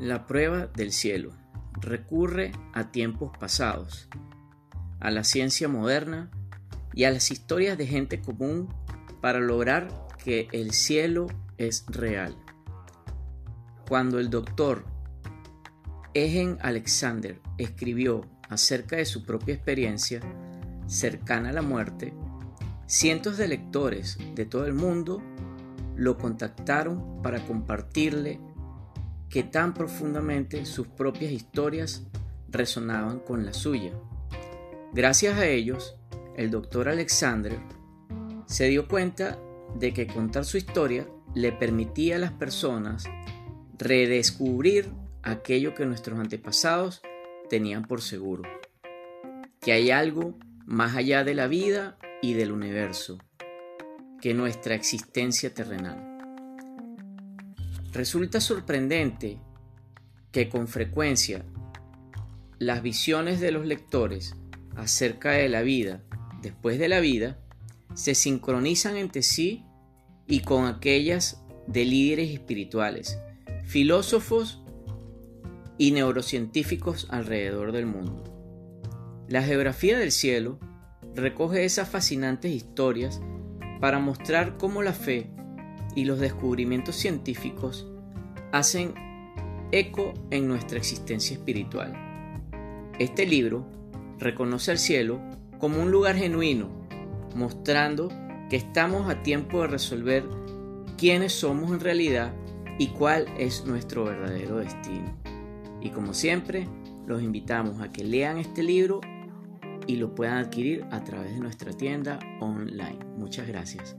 La prueba del cielo recurre a tiempos pasados, a la ciencia moderna y a las historias de gente común para lograr que el cielo es real. Cuando el doctor Egen Alexander escribió acerca de su propia experiencia cercana a la muerte, cientos de lectores de todo el mundo lo contactaron para compartirle que tan profundamente sus propias historias resonaban con la suya. Gracias a ellos, el doctor Alexander se dio cuenta de que contar su historia le permitía a las personas redescubrir aquello que nuestros antepasados tenían por seguro, que hay algo más allá de la vida y del universo, que nuestra existencia terrenal. Resulta sorprendente que con frecuencia las visiones de los lectores acerca de la vida después de la vida se sincronizan entre sí y con aquellas de líderes espirituales, filósofos y neurocientíficos alrededor del mundo. La geografía del cielo recoge esas fascinantes historias para mostrar cómo la fe y los descubrimientos científicos hacen eco en nuestra existencia espiritual. Este libro reconoce al cielo como un lugar genuino, mostrando que estamos a tiempo de resolver quiénes somos en realidad y cuál es nuestro verdadero destino. Y como siempre, los invitamos a que lean este libro y lo puedan adquirir a través de nuestra tienda online. Muchas gracias.